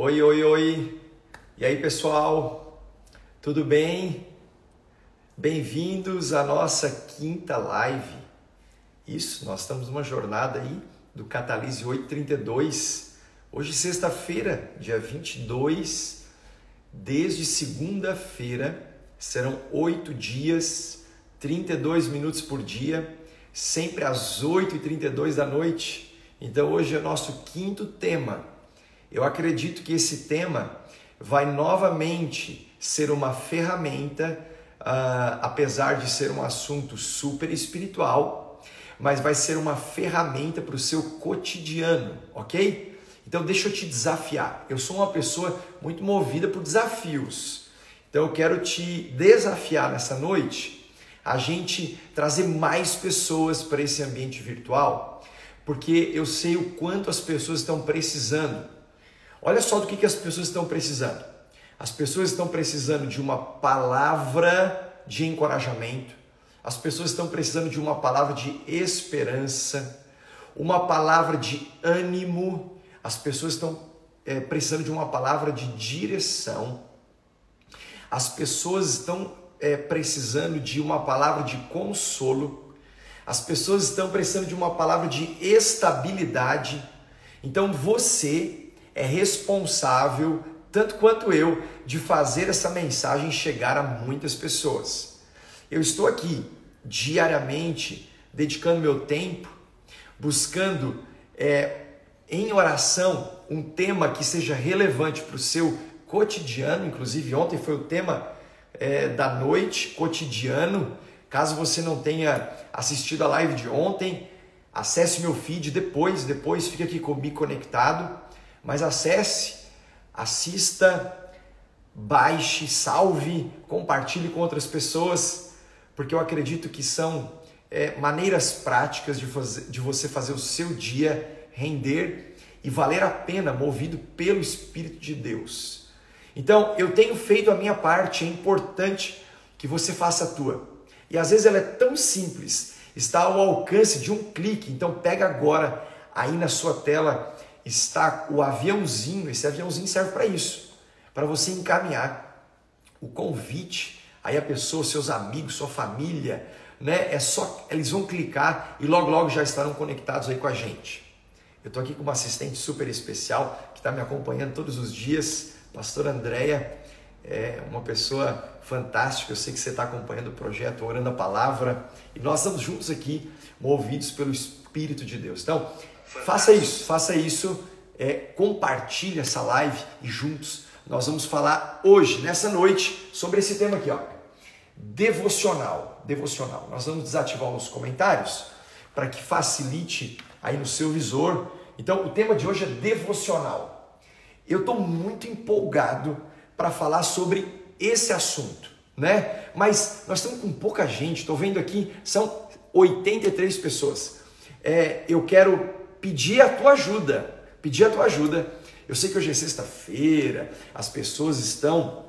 Oi, oi, oi. E aí, pessoal? Tudo bem? Bem-vindos à nossa quinta live. Isso, nós estamos numa jornada aí do Catalise 832. Hoje, sexta-feira, dia 22, desde segunda-feira, serão oito dias, 32 minutos por dia, sempre às 8h32 da noite. Então, hoje é o nosso quinto tema. Eu acredito que esse tema vai novamente ser uma ferramenta, uh, apesar de ser um assunto super espiritual, mas vai ser uma ferramenta para o seu cotidiano, ok? Então deixa eu te desafiar. Eu sou uma pessoa muito movida por desafios. Então eu quero te desafiar nessa noite a gente trazer mais pessoas para esse ambiente virtual, porque eu sei o quanto as pessoas estão precisando. Olha só do que, que as pessoas estão precisando. As pessoas estão precisando de uma palavra de encorajamento, as pessoas estão precisando de uma palavra de esperança, uma palavra de ânimo, as pessoas estão é, precisando de uma palavra de direção, as pessoas estão é, precisando de uma palavra de consolo, as pessoas estão precisando de uma palavra de estabilidade. Então você é responsável tanto quanto eu, de fazer essa mensagem chegar a muitas pessoas. Eu estou aqui diariamente dedicando meu tempo, buscando é, em oração um tema que seja relevante para o seu cotidiano. Inclusive, ontem foi o tema é, da noite, cotidiano. Caso você não tenha assistido a live de ontem, acesse meu feed depois, depois fica aqui comigo conectado, mas acesse assista, baixe, salve, compartilhe com outras pessoas, porque eu acredito que são é, maneiras práticas de, fazer, de você fazer o seu dia render e valer a pena, movido pelo Espírito de Deus. Então, eu tenho feito a minha parte, é importante que você faça a tua. E às vezes ela é tão simples, está ao alcance de um clique. Então, pega agora aí na sua tela está o aviãozinho, esse aviãozinho serve para isso, para você encaminhar o convite, aí a pessoa, seus amigos, sua família, né? É só eles vão clicar e logo logo já estarão conectados aí com a gente. Eu estou aqui com uma assistente super especial que está me acompanhando todos os dias, Pastora Andréia, é uma pessoa fantástica. Eu sei que você está acompanhando o projeto, orando a palavra, e nós estamos juntos aqui, movidos pelo Espírito de Deus. Então, Faça isso, faça isso, é, compartilhe essa live e juntos nós vamos falar hoje, nessa noite, sobre esse tema aqui, ó. Devocional. Devocional. Nós vamos desativar os comentários para que facilite aí no seu visor. Então, o tema de hoje é devocional. Eu estou muito empolgado para falar sobre esse assunto, né? Mas nós estamos com pouca gente, estou vendo aqui, são 83 pessoas. É, eu quero pedir a tua ajuda. Pedir a tua ajuda. Eu sei que hoje é sexta-feira, as pessoas estão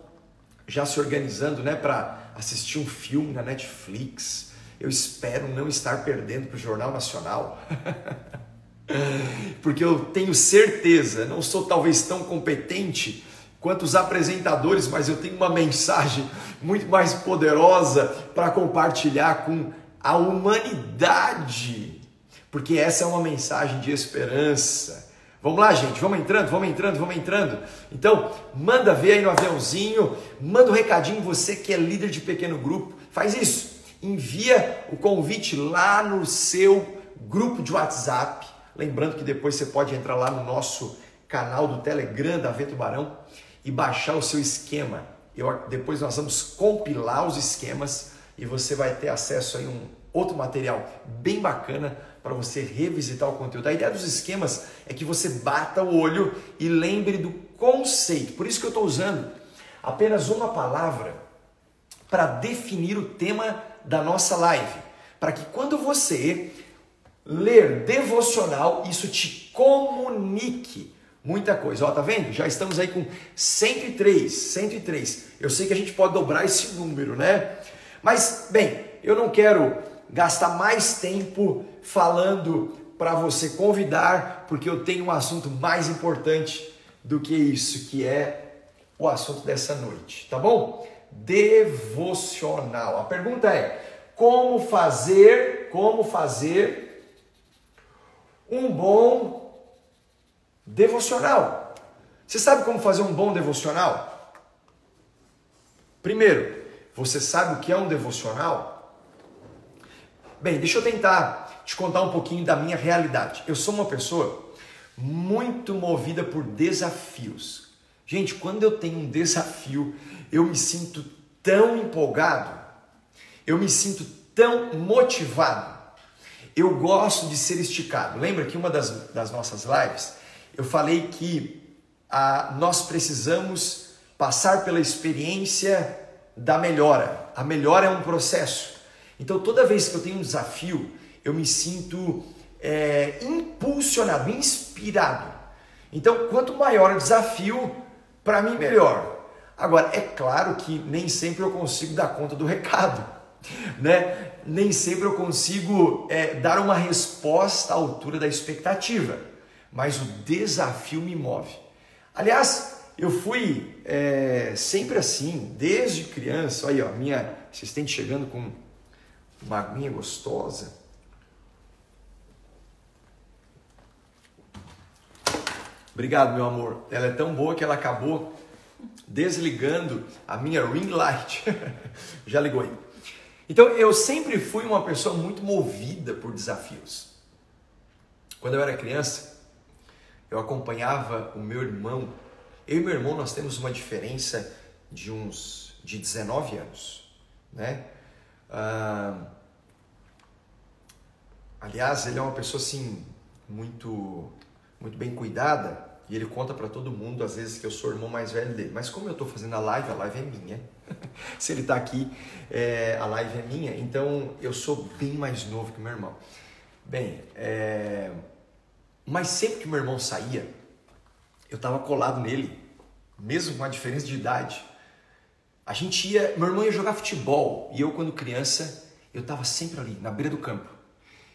já se organizando né, para assistir um filme na Netflix. Eu espero não estar perdendo para o Jornal Nacional. Porque eu tenho certeza, não sou talvez tão competente quanto os apresentadores, mas eu tenho uma mensagem muito mais poderosa para compartilhar com a humanidade porque essa é uma mensagem de esperança. Vamos lá, gente, vamos entrando, vamos entrando, vamos entrando. Então, manda ver aí no aviãozinho, manda um recadinho, você que é líder de pequeno grupo, faz isso. Envia o convite lá no seu grupo de WhatsApp. Lembrando que depois você pode entrar lá no nosso canal do Telegram da Vento Barão e baixar o seu esquema. Eu, depois nós vamos compilar os esquemas e você vai ter acesso a um outro material bem bacana para você revisitar o conteúdo. A ideia dos esquemas é que você bata o olho e lembre do conceito. Por isso que eu estou usando apenas uma palavra para definir o tema da nossa live. Para que quando você ler devocional, isso te comunique muita coisa. Ó, tá vendo? Já estamos aí com 103, 103. Eu sei que a gente pode dobrar esse número, né? Mas, bem, eu não quero gastar mais tempo falando para você convidar, porque eu tenho um assunto mais importante do que isso que é o assunto dessa noite, tá bom? Devocional. A pergunta é: como fazer, como fazer um bom devocional? Você sabe como fazer um bom devocional? Primeiro, você sabe o que é um devocional? Bem, deixa eu tentar te contar um pouquinho da minha realidade. Eu sou uma pessoa muito movida por desafios. Gente, quando eu tenho um desafio, eu me sinto tão empolgado, eu me sinto tão motivado. Eu gosto de ser esticado. Lembra que uma das, das nossas lives eu falei que ah, nós precisamos passar pela experiência da melhora. A melhora é um processo. Então, toda vez que eu tenho um desafio, eu me sinto é, impulsionado, inspirado. Então, quanto maior o desafio, para mim melhor. Agora, é claro que nem sempre eu consigo dar conta do recado, né? Nem sempre eu consigo é, dar uma resposta à altura da expectativa, mas o desafio me move. Aliás, eu fui é, sempre assim, desde criança. Aí, ó, minha assistente chegando com uma aguinha gostosa. Obrigado, meu amor. Ela é tão boa que ela acabou desligando a minha ring light. Já ligou aí. Então, eu sempre fui uma pessoa muito movida por desafios. Quando eu era criança, eu acompanhava o meu irmão. Eu e meu irmão nós temos uma diferença de uns de 19 anos, né? Ah, aliás, ele é uma pessoa assim muito muito bem cuidada e ele conta para todo mundo, às vezes, que eu sou o irmão mais velho dele. Mas como eu estou fazendo a live, a live é minha. Se ele está aqui, é, a live é minha. Então eu sou bem mais novo que meu irmão. Bem, é... mas sempre que meu irmão saía, eu estava colado nele, mesmo com a diferença de idade. A gente ia, meu irmão ia jogar futebol e eu, quando criança, eu estava sempre ali, na beira do campo.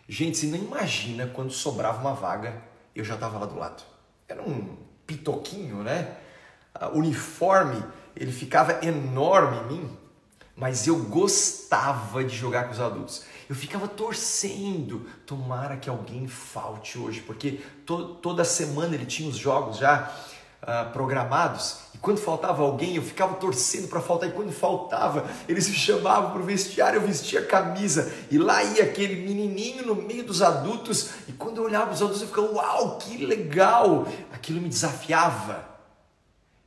Gente, você não imagina quando sobrava uma vaga, eu já estava lá do lado era um pitoquinho, né? O uniforme, ele ficava enorme em mim, mas eu gostava de jogar com os adultos. Eu ficava torcendo, tomara que alguém falte hoje, porque to toda semana ele tinha os jogos já uh, programados quando faltava alguém, eu ficava torcendo para faltar, e quando faltava, eles me chamavam para o vestiário, eu vestia a camisa, e lá ia aquele menininho no meio dos adultos, e quando eu olhava os adultos, eu ficava, uau, que legal! Aquilo me desafiava,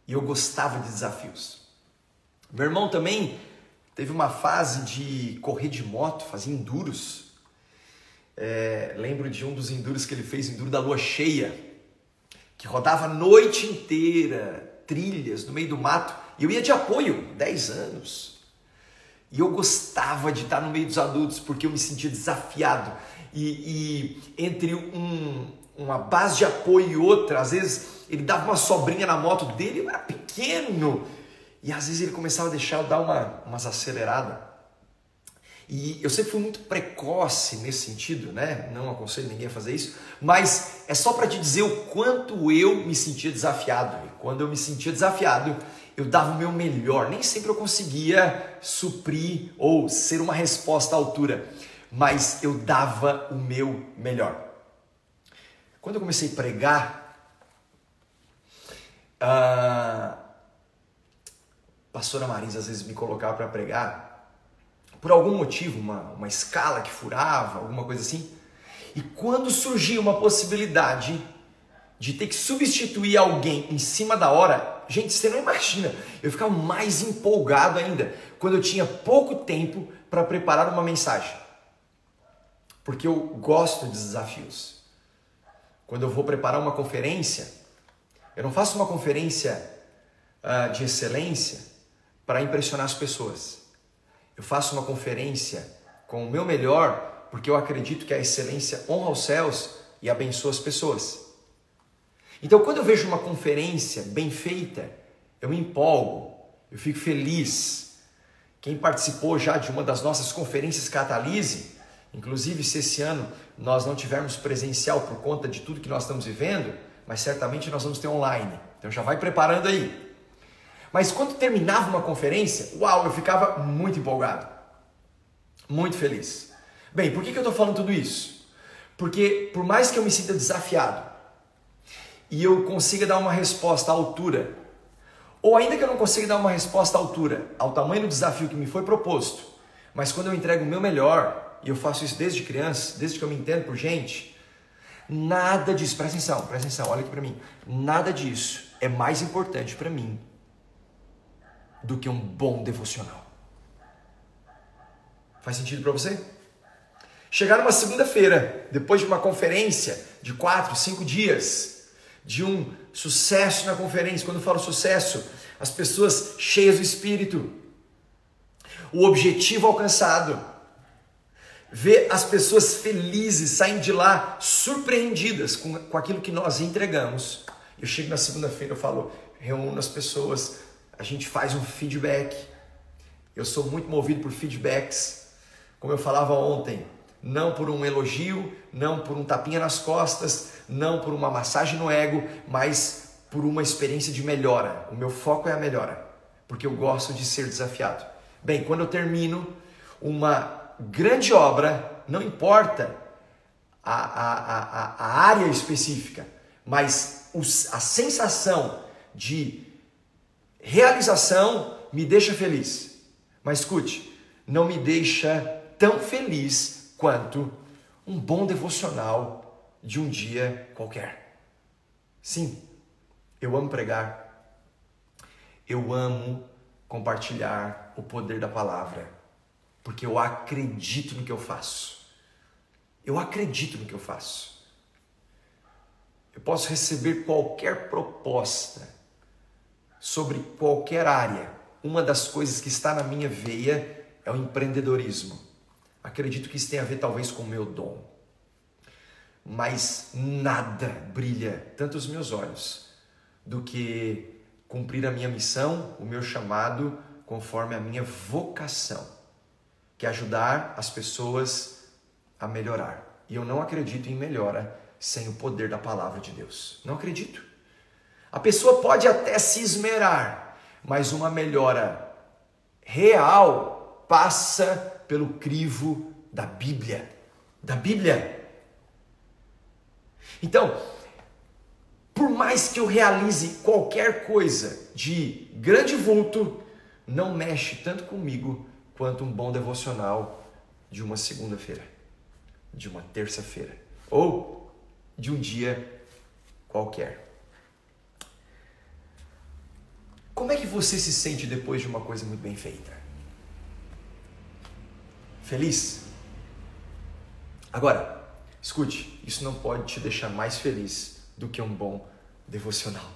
e eu gostava de desafios. Meu irmão também teve uma fase de correr de moto, fazer enduros. É, lembro de um dos enduros que ele fez, enduro da lua cheia, que rodava a noite inteira, trilhas no meio do mato. E eu ia de apoio, 10 anos. E eu gostava de estar no meio dos adultos porque eu me sentia desafiado. E, e entre um, uma base de apoio e outra, às vezes ele dava uma sobrinha na moto dele, eu era pequeno. E às vezes ele começava a deixar eu dar uma, umas aceleradas. E eu sempre fui muito precoce nesse sentido, né? Não aconselho ninguém a fazer isso, mas é só para te dizer o quanto eu me sentia desafiado. E quando eu me sentia desafiado, eu dava o meu melhor. Nem sempre eu conseguia suprir ou ser uma resposta à altura, mas eu dava o meu melhor. Quando eu comecei a pregar, a pastora Marisa às vezes me colocava para pregar por algum motivo, uma, uma escala que furava, alguma coisa assim. E quando surgia uma possibilidade de ter que substituir alguém em cima da hora, gente, você não imagina, eu ficava mais empolgado ainda quando eu tinha pouco tempo para preparar uma mensagem. Porque eu gosto de desafios. Quando eu vou preparar uma conferência, eu não faço uma conferência uh, de excelência para impressionar as pessoas. Eu faço uma conferência com o meu melhor porque eu acredito que a excelência honra os céus e abençoa as pessoas. Então, quando eu vejo uma conferência bem feita, eu me empolgo, eu fico feliz. Quem participou já de uma das nossas conferências Catalise, inclusive se esse ano nós não tivermos presencial por conta de tudo que nós estamos vivendo, mas certamente nós vamos ter online. Então já vai preparando aí. Mas quando terminava uma conferência, uau, eu ficava muito empolgado. Muito feliz. Bem, por que, que eu estou falando tudo isso? Porque por mais que eu me sinta desafiado e eu consiga dar uma resposta à altura, ou ainda que eu não consiga dar uma resposta à altura, ao tamanho do desafio que me foi proposto, mas quando eu entrego o meu melhor, e eu faço isso desde criança, desde que eu me entendo por gente, nada disso, presta atenção, presta atenção, olha aqui para mim, nada disso é mais importante para mim do que um bom devocional. Faz sentido para você? Chegar numa segunda-feira, depois de uma conferência de quatro, cinco dias, de um sucesso na conferência. Quando eu falo sucesso, as pessoas cheias do espírito, o objetivo alcançado, ver as pessoas felizes saindo de lá surpreendidas com, com aquilo que nós entregamos. Eu chego na segunda-feira, eu falo, reúno as pessoas, a gente faz um feedback. Eu sou muito movido por feedbacks. Como eu falava ontem, não por um elogio, não por um tapinha nas costas, não por uma massagem no ego, mas por uma experiência de melhora. O meu foco é a melhora, porque eu gosto de ser desafiado. Bem, quando eu termino uma grande obra, não importa a, a, a, a área específica, mas a sensação de realização me deixa feliz. Mas escute, não me deixa tão feliz quanto um bom devocional de um dia qualquer. Sim, eu amo pregar. Eu amo compartilhar o poder da palavra, porque eu acredito no que eu faço. Eu acredito no que eu faço. Eu posso receber qualquer proposta sobre qualquer área. Uma das coisas que está na minha veia é o empreendedorismo. Acredito que isso tem a ver talvez com o meu dom. Mas nada brilha tanto os meus olhos do que cumprir a minha missão, o meu chamado, conforme a minha vocação, que é ajudar as pessoas a melhorar. E eu não acredito em melhora sem o poder da palavra de Deus. Não acredito. A pessoa pode até se esmerar, mas uma melhora real passa pelo crivo da Bíblia. Da Bíblia. Então, por mais que eu realize qualquer coisa de grande vulto, não mexe tanto comigo quanto um bom devocional de uma segunda-feira, de uma terça-feira ou de um dia qualquer. Como é que você se sente depois de uma coisa muito bem feita? Feliz? Agora, escute, isso não pode te deixar mais feliz do que um bom devocional.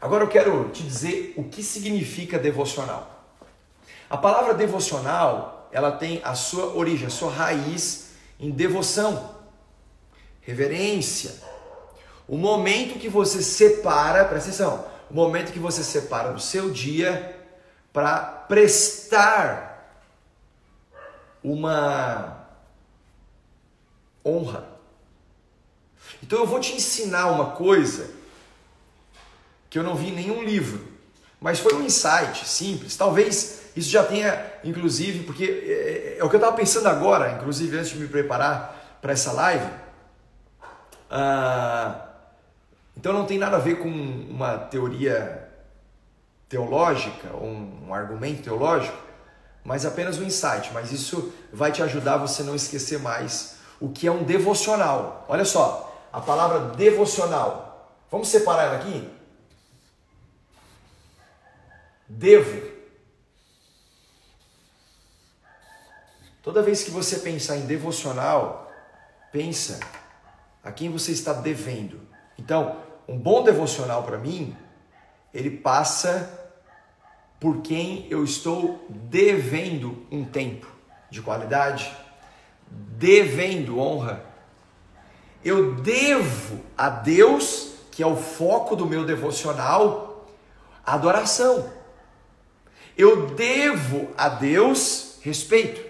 Agora eu quero te dizer o que significa devocional. A palavra devocional, ela tem a sua origem, a sua raiz em devoção, reverência. O momento que você separa, presta atenção, o momento que você separa do seu dia para prestar uma honra. Então eu vou te ensinar uma coisa que eu não vi em nenhum livro, mas foi um insight simples. Talvez isso já tenha, inclusive, porque é, é o que eu estava pensando agora, inclusive antes de me preparar para essa live. Ah, então não tem nada a ver com uma teoria teológica ou um argumento teológico, mas apenas um insight. Mas isso vai te ajudar você não esquecer mais o que é um devocional. Olha só, a palavra devocional. Vamos separar ela aqui? Devo. Toda vez que você pensar em devocional, pensa a quem você está devendo. Então, um bom devocional para mim, ele passa por quem eu estou devendo um tempo de qualidade, devendo honra. Eu devo a Deus, que é o foco do meu devocional, adoração. Eu devo a Deus respeito.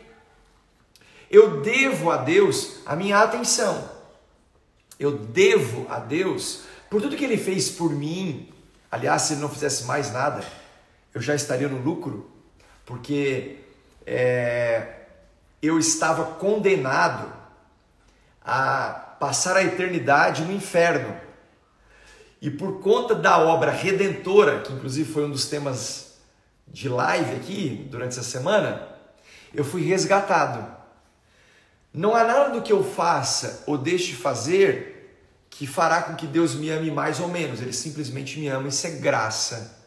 Eu devo a Deus a minha atenção. Eu devo a Deus por tudo que ele fez por mim. Aliás, se ele não fizesse mais nada, eu já estaria no lucro, porque é, eu estava condenado a passar a eternidade no inferno. E por conta da obra redentora, que inclusive foi um dos temas de live aqui durante essa semana, eu fui resgatado. Não há nada do que eu faça ou deixe de fazer que fará com que Deus me ame mais ou menos. Ele simplesmente me ama. Isso é graça.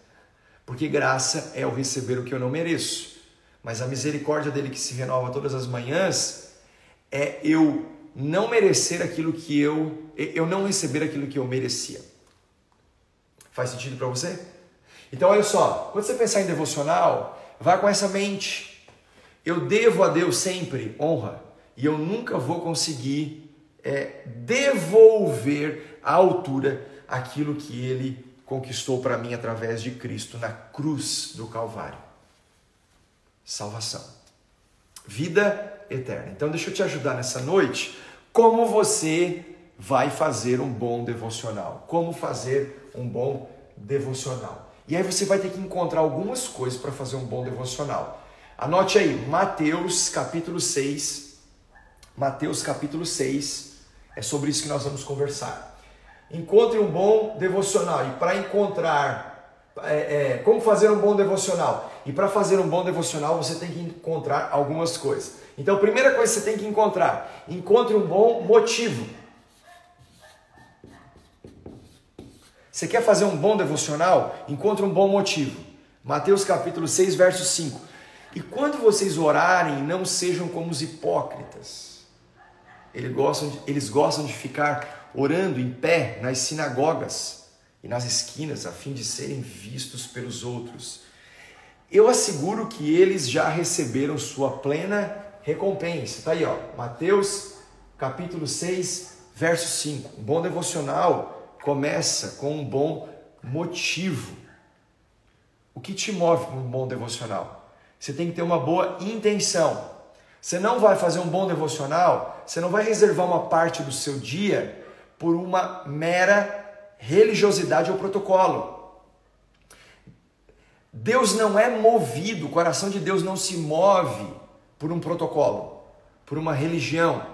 Porque graça é o receber o que eu não mereço. Mas a misericórdia dele que se renova todas as manhãs é eu não merecer aquilo que eu eu não receber aquilo que eu merecia. Faz sentido para você? Então olha só, quando você pensar em devocional, vá com essa mente. Eu devo a Deus sempre honra e eu nunca vou conseguir é, devolver à altura aquilo que Ele conquistou para mim através de Cristo na cruz do Calvário. Salvação. Vida eterna. Então deixa eu te ajudar nessa noite como você vai fazer um bom devocional. Como fazer um bom devocional. E aí você vai ter que encontrar algumas coisas para fazer um bom devocional. Anote aí, Mateus capítulo 6. Mateus capítulo 6. É sobre isso que nós vamos conversar. Encontre um bom devocional. E para encontrar é, é, como fazer um bom devocional. E para fazer um bom devocional, você tem que encontrar algumas coisas. Então, primeira coisa que você tem que encontrar: encontre um bom motivo. Você quer fazer um bom devocional? Encontre um bom motivo. Mateus capítulo 6, verso 5. E quando vocês orarem, não sejam como os hipócritas. Eles gostam de, eles gostam de ficar orando em pé nas sinagogas e nas esquinas, a fim de serem vistos pelos outros. Eu asseguro que eles já receberam sua plena recompensa. Está aí, ó, Mateus capítulo 6, verso 5. Um bom devocional começa com um bom motivo. O que te move para um bom devocional? Você tem que ter uma boa intenção. Você não vai fazer um bom devocional, você não vai reservar uma parte do seu dia por uma mera religiosidade ou protocolo. Deus não é movido, o coração de Deus não se move por um protocolo, por uma religião.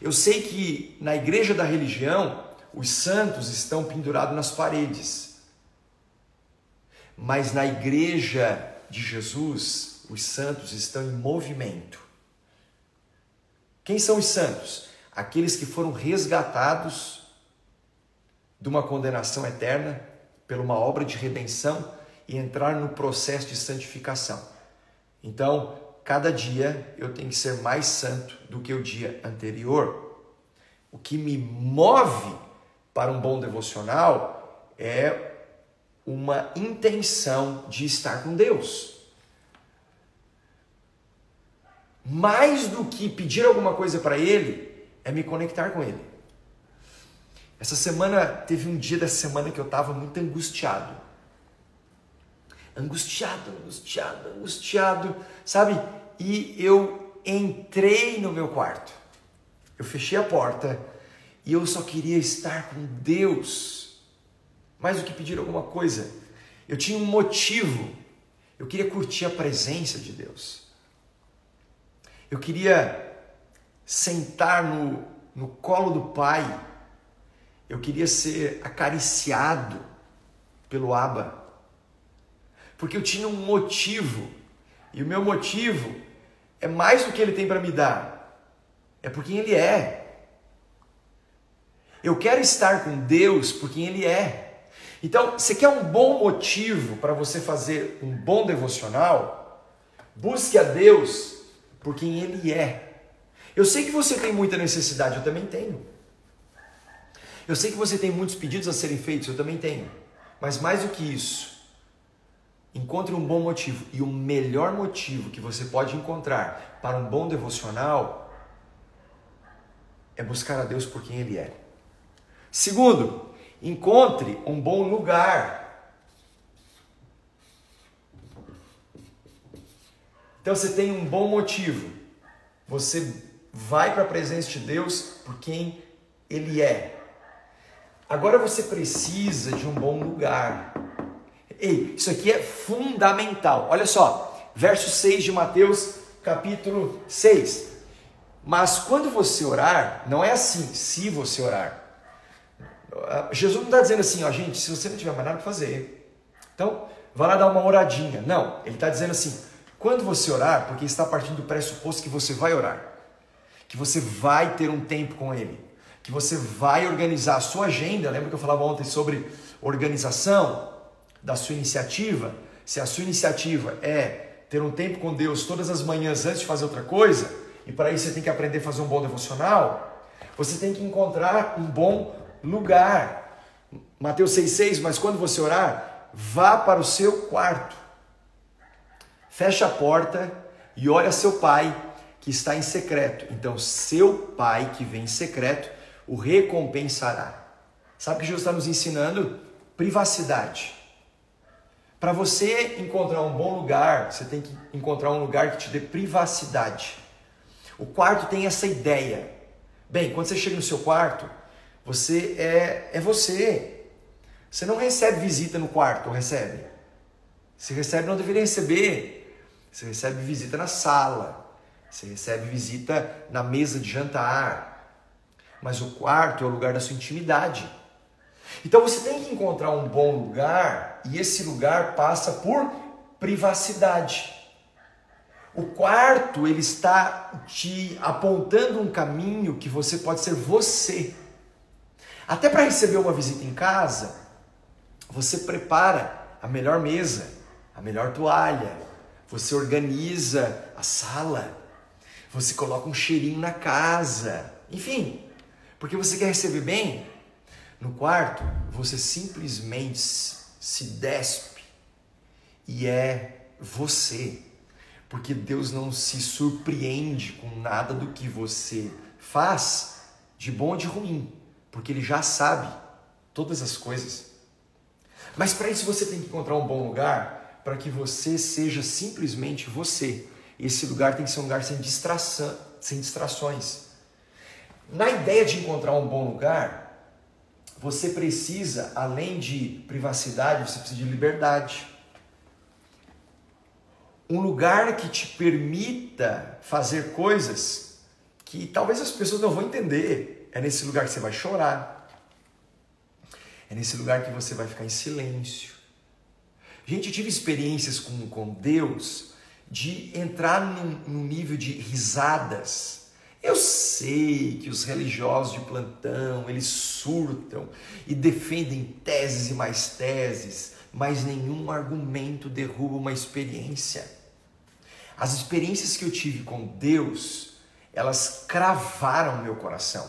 Eu sei que na igreja da religião os santos estão pendurados nas paredes. Mas na igreja de Jesus, os santos estão em movimento. Quem são os santos? Aqueles que foram resgatados de uma condenação eterna por uma obra de redenção e entrar no processo de santificação. Então, cada dia eu tenho que ser mais santo do que o dia anterior. O que me move para um bom devocional é uma intenção de estar com Deus. Mais do que pedir alguma coisa para Ele, é me conectar com Ele. Essa semana, teve um dia dessa semana que eu estava muito angustiado. Angustiado, angustiado, angustiado, sabe? E eu entrei no meu quarto. Eu fechei a porta e eu só queria estar com Deus. Mais do que pedir alguma coisa, eu tinha um motivo. Eu queria curtir a presença de Deus. Eu queria sentar no, no colo do Pai. Eu queria ser acariciado pelo Abba. Porque eu tinha um motivo. E o meu motivo é mais do que ele tem para me dar. É por quem ele é. Eu quero estar com Deus por quem Ele é. Então, você quer um bom motivo para você fazer um bom devocional? Busque a Deus por quem Ele é. Eu sei que você tem muita necessidade, eu também tenho. Eu sei que você tem muitos pedidos a serem feitos, eu também tenho. Mas mais do que isso, encontre um bom motivo. E o melhor motivo que você pode encontrar para um bom devocional é buscar a Deus por quem Ele é. Segundo, encontre um bom lugar. Então você tem um bom motivo. Você vai para a presença de Deus por quem Ele é. Agora você precisa de um bom lugar. Ei, isso aqui é fundamental. Olha só, verso 6 de Mateus, capítulo 6. Mas quando você orar, não é assim, se você orar. Jesus não está dizendo assim, ó, gente, se você não tiver mais nada para fazer, então vai lá dar uma oradinha. Não, ele está dizendo assim, quando você orar, porque está partindo do pressuposto que você vai orar, que você vai ter um tempo com ele, que você vai organizar a sua agenda. Lembra que eu falava ontem sobre organização da sua iniciativa? Se a sua iniciativa é ter um tempo com Deus todas as manhãs antes de fazer outra coisa, e para isso você tem que aprender a fazer um bom devocional, você tem que encontrar um bom lugar. Mateus 6,6, mas quando você orar, vá para o seu quarto fecha a porta e olha seu pai que está em secreto. Então, seu pai que vem em secreto o recompensará. Sabe o que Jesus está nos ensinando? Privacidade. Para você encontrar um bom lugar, você tem que encontrar um lugar que te dê privacidade. O quarto tem essa ideia. Bem, quando você chega no seu quarto, você é, é você. Você não recebe visita no quarto, recebe? Se recebe, não deveria receber. Você recebe visita na sala, você recebe visita na mesa de jantar, mas o quarto é o lugar da sua intimidade. Então você tem que encontrar um bom lugar e esse lugar passa por privacidade. O quarto ele está te apontando um caminho que você pode ser você. Até para receber uma visita em casa, você prepara a melhor mesa, a melhor toalha, você organiza a sala, você coloca um cheirinho na casa, enfim, porque você quer receber bem. No quarto, você simplesmente se despe e é você, porque Deus não se surpreende com nada do que você faz, de bom ou de ruim, porque Ele já sabe todas as coisas. Mas para isso você tem que encontrar um bom lugar para que você seja simplesmente você. Esse lugar tem que ser um lugar sem distração, sem distrações. Na ideia de encontrar um bom lugar, você precisa, além de privacidade, você precisa de liberdade. Um lugar que te permita fazer coisas que talvez as pessoas não vão entender. É nesse lugar que você vai chorar. É nesse lugar que você vai ficar em silêncio. Gente, eu tive experiências com, com Deus de entrar num, num nível de risadas. Eu sei que os religiosos de plantão, eles surtam e defendem teses e mais teses, mas nenhum argumento derruba uma experiência. As experiências que eu tive com Deus, elas cravaram meu coração.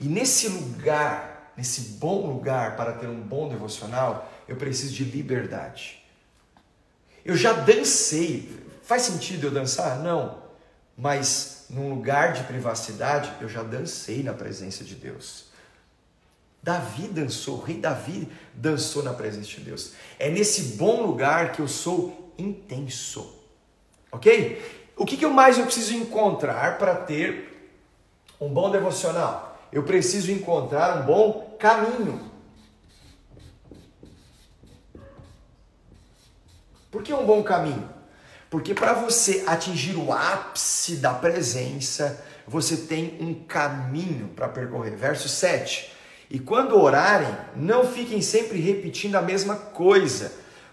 E nesse lugar, nesse bom lugar para ter um bom devocional, eu preciso de liberdade. Eu já dancei. Faz sentido eu dançar? Não. Mas num lugar de privacidade, eu já dancei na presença de Deus. Davi dançou, o rei Davi dançou na presença de Deus. É nesse bom lugar que eu sou intenso. Ok? O que, que eu mais eu preciso encontrar para ter um bom devocional? Eu preciso encontrar um bom caminho. Por que um bom caminho? Porque para você atingir o ápice da presença, você tem um caminho para percorrer. Verso 7. E quando orarem, não fiquem sempre repetindo a mesma coisa,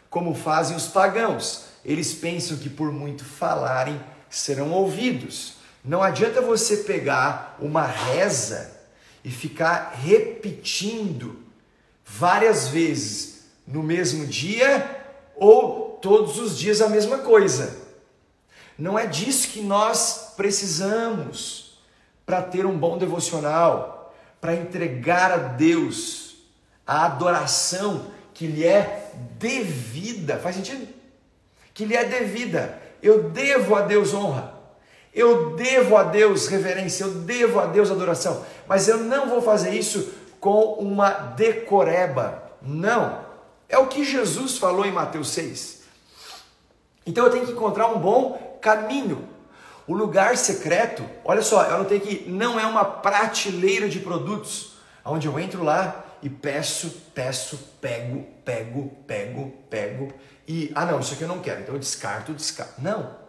como fazem os pagãos. Eles pensam que por muito falarem serão ouvidos. Não adianta você pegar uma reza e ficar repetindo várias vezes no mesmo dia ou todos os dias a mesma coisa. Não é disso que nós precisamos para ter um bom devocional, para entregar a Deus a adoração que lhe é devida. Faz sentido? Que lhe é devida. Eu devo a Deus honra. Eu devo a Deus reverência, eu devo a Deus adoração, mas eu não vou fazer isso com uma decoreba. Não. É o que Jesus falou em Mateus 6. Então eu tenho que encontrar um bom caminho. O lugar secreto, olha só, eu não tenho que não é uma prateleira de produtos onde eu entro lá e peço, peço, pego, pego, pego, pego e ah não, isso aqui eu não quero, então eu descarto, descarto. Não.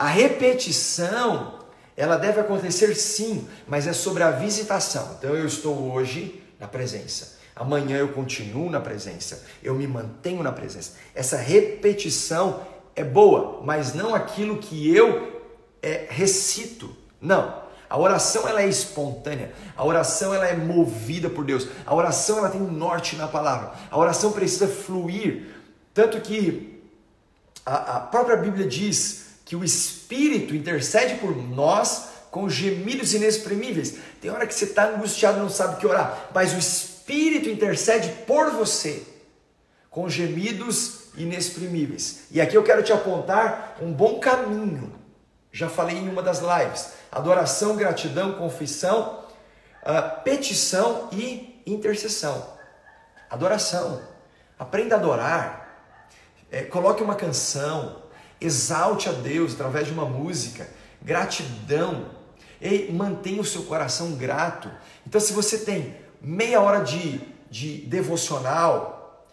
A repetição, ela deve acontecer sim, mas é sobre a visitação. Então eu estou hoje na presença. Amanhã eu continuo na presença. Eu me mantenho na presença. Essa repetição é boa, mas não aquilo que eu é, recito. Não. A oração ela é espontânea. A oração ela é movida por Deus. A oração ela tem norte na palavra. A oração precisa fluir, tanto que a, a própria Bíblia diz que o Espírito intercede por nós com gemidos inexprimíveis. Tem hora que você está angustiado, não sabe o que orar, mas o Espírito intercede por você com gemidos inexprimíveis. E aqui eu quero te apontar um bom caminho. Já falei em uma das lives adoração, gratidão, confissão, uh, petição e intercessão. Adoração. Aprenda a adorar. É, coloque uma canção. Exalte a Deus através de uma música. Gratidão. E mantenha o seu coração grato. Então, se você tem meia hora de, de devocional,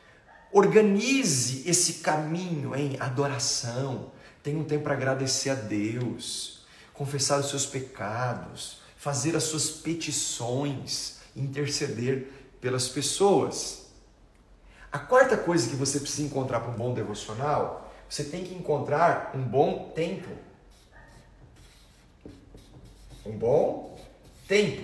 organize esse caminho em adoração. Tenha um tempo para agradecer a Deus confessar os seus pecados, fazer as suas petições, interceder pelas pessoas. A quarta coisa que você precisa encontrar para um bom devocional, você tem que encontrar um bom tempo. Um bom tempo.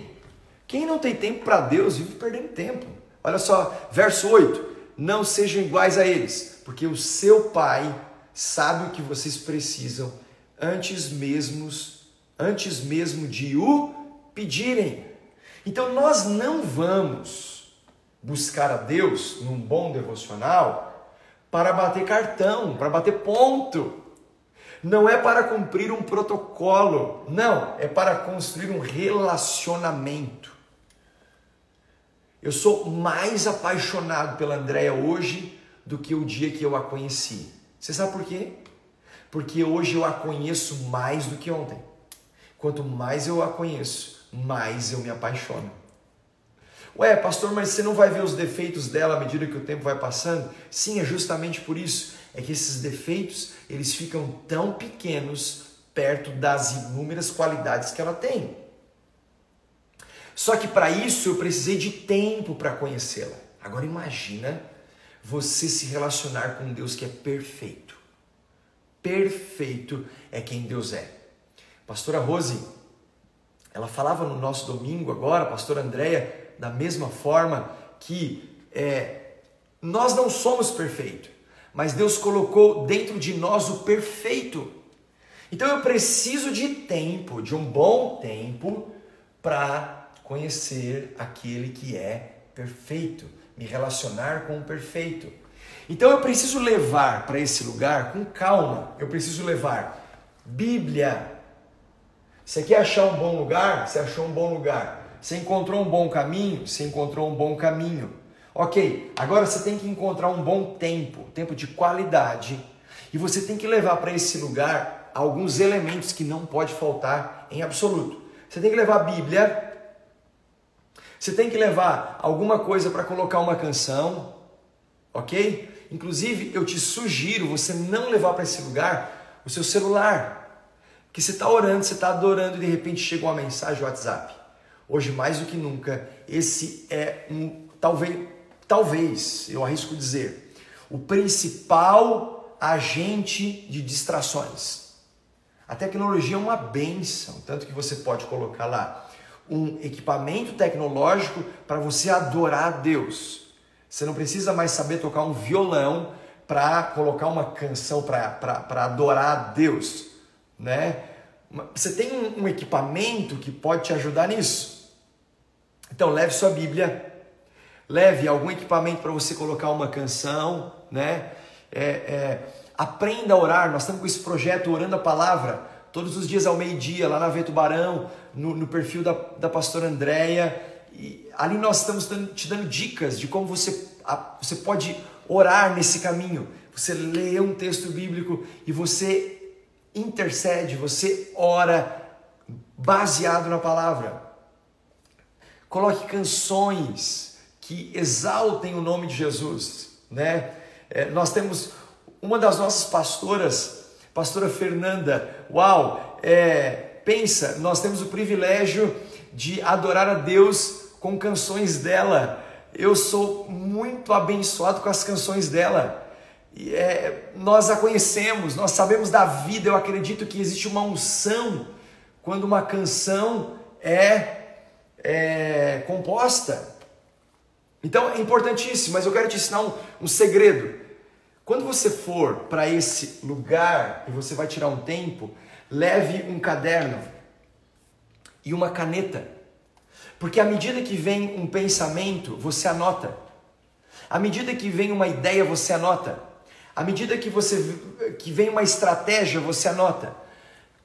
Quem não tem tempo para Deus vive perdendo tempo. Olha só, verso 8: Não sejam iguais a eles, porque o seu Pai sabe o que vocês precisam antes mesmos antes mesmo de o pedirem. Então nós não vamos buscar a Deus num bom devocional para bater cartão, para bater ponto. Não é para cumprir um protocolo, não, é para construir um relacionamento. Eu sou mais apaixonado pela Andréia hoje do que o dia que eu a conheci. Você sabe por quê? Porque hoje eu a conheço mais do que ontem. Quanto mais eu a conheço, mais eu me apaixono. Ué, pastor, mas você não vai ver os defeitos dela à medida que o tempo vai passando? Sim, é justamente por isso. É que esses defeitos, eles ficam tão pequenos perto das inúmeras qualidades que ela tem. Só que para isso eu precisei de tempo para conhecê-la. Agora imagina você se relacionar com Deus que é perfeito. Perfeito é quem Deus é. Pastora Rose, ela falava no nosso domingo agora, pastora Andréia, da mesma forma que é, nós não somos perfeitos, mas Deus colocou dentro de nós o perfeito. Então eu preciso de tempo, de um bom tempo, para conhecer aquele que é perfeito, me relacionar com o perfeito. Então eu preciso levar para esse lugar com calma, eu preciso levar Bíblia, você quer achar um bom lugar? Você achou um bom lugar. Você encontrou um bom caminho? Você encontrou um bom caminho. Ok, agora você tem que encontrar um bom tempo, tempo de qualidade, e você tem que levar para esse lugar alguns elementos que não pode faltar em absoluto. Você tem que levar a Bíblia, você tem que levar alguma coisa para colocar uma canção, ok? Inclusive, eu te sugiro você não levar para esse lugar o seu celular, que você está orando, você está adorando e de repente chega uma mensagem WhatsApp. Hoje, mais do que nunca, esse é um, talvez, talvez, eu arrisco dizer, o principal agente de distrações. A tecnologia é uma benção, tanto que você pode colocar lá um equipamento tecnológico para você adorar a Deus. Você não precisa mais saber tocar um violão para colocar uma canção para adorar a Deus né? Você tem um, equipamento que pode te ajudar nisso. Então leve sua Bíblia, leve algum equipamento para você colocar uma canção, né? É, é, aprenda a orar. Nós estamos com esse projeto Orando a Palavra todos os dias ao meio-dia, lá na Veto Barão, no, no perfil da, da pastora Andréia. E ali nós estamos te dando dicas de como você, você pode orar nesse caminho. Você lê um texto bíblico e você intercede, você ora baseado na palavra. Coloque canções que exaltem o nome de Jesus, né? É, nós temos uma das nossas pastoras, pastora Fernanda. Uau! É, pensa, nós temos o privilégio de adorar a Deus com canções dela. Eu sou muito abençoado com as canções dela. É, nós a conhecemos, nós sabemos da vida. Eu acredito que existe uma unção quando uma canção é, é composta. Então é importantíssimo, mas eu quero te ensinar um, um segredo. Quando você for para esse lugar e você vai tirar um tempo, leve um caderno e uma caneta. Porque à medida que vem um pensamento, você anota. À medida que vem uma ideia, você anota. À medida que você que vem uma estratégia, você anota.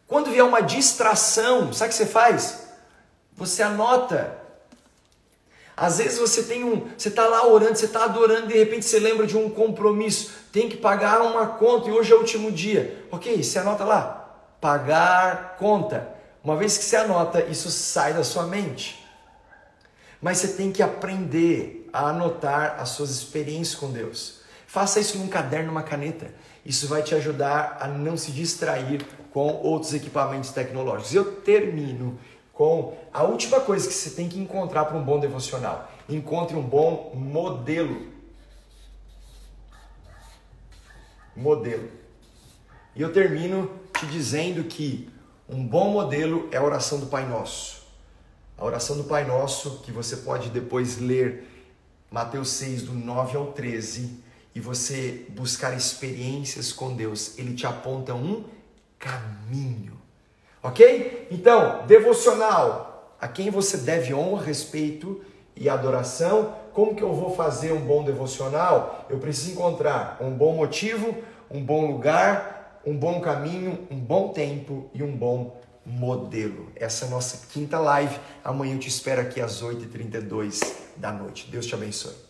Quando vier uma distração, sabe o que você faz? Você anota. Às vezes você tem um, você está lá orando, você está adorando, de repente você lembra de um compromisso, tem que pagar uma conta e hoje é o último dia. Ok, você anota lá, pagar conta. Uma vez que você anota, isso sai da sua mente. Mas você tem que aprender a anotar as suas experiências com Deus. Faça isso num caderno, numa caneta. Isso vai te ajudar a não se distrair com outros equipamentos tecnológicos. Eu termino com a última coisa que você tem que encontrar para um bom devocional. Encontre um bom modelo. Modelo. E eu termino te dizendo que um bom modelo é a oração do Pai Nosso. A oração do Pai Nosso, que você pode depois ler Mateus 6, do 9 ao 13, e você buscar experiências com Deus, ele te aponta um caminho. Ok? Então, devocional. A quem você deve honra, respeito e adoração. Como que eu vou fazer um bom devocional? Eu preciso encontrar um bom motivo, um bom lugar, um bom caminho, um bom tempo e um bom modelo. Essa é a nossa quinta live. Amanhã eu te espero aqui às 8h32 da noite. Deus te abençoe.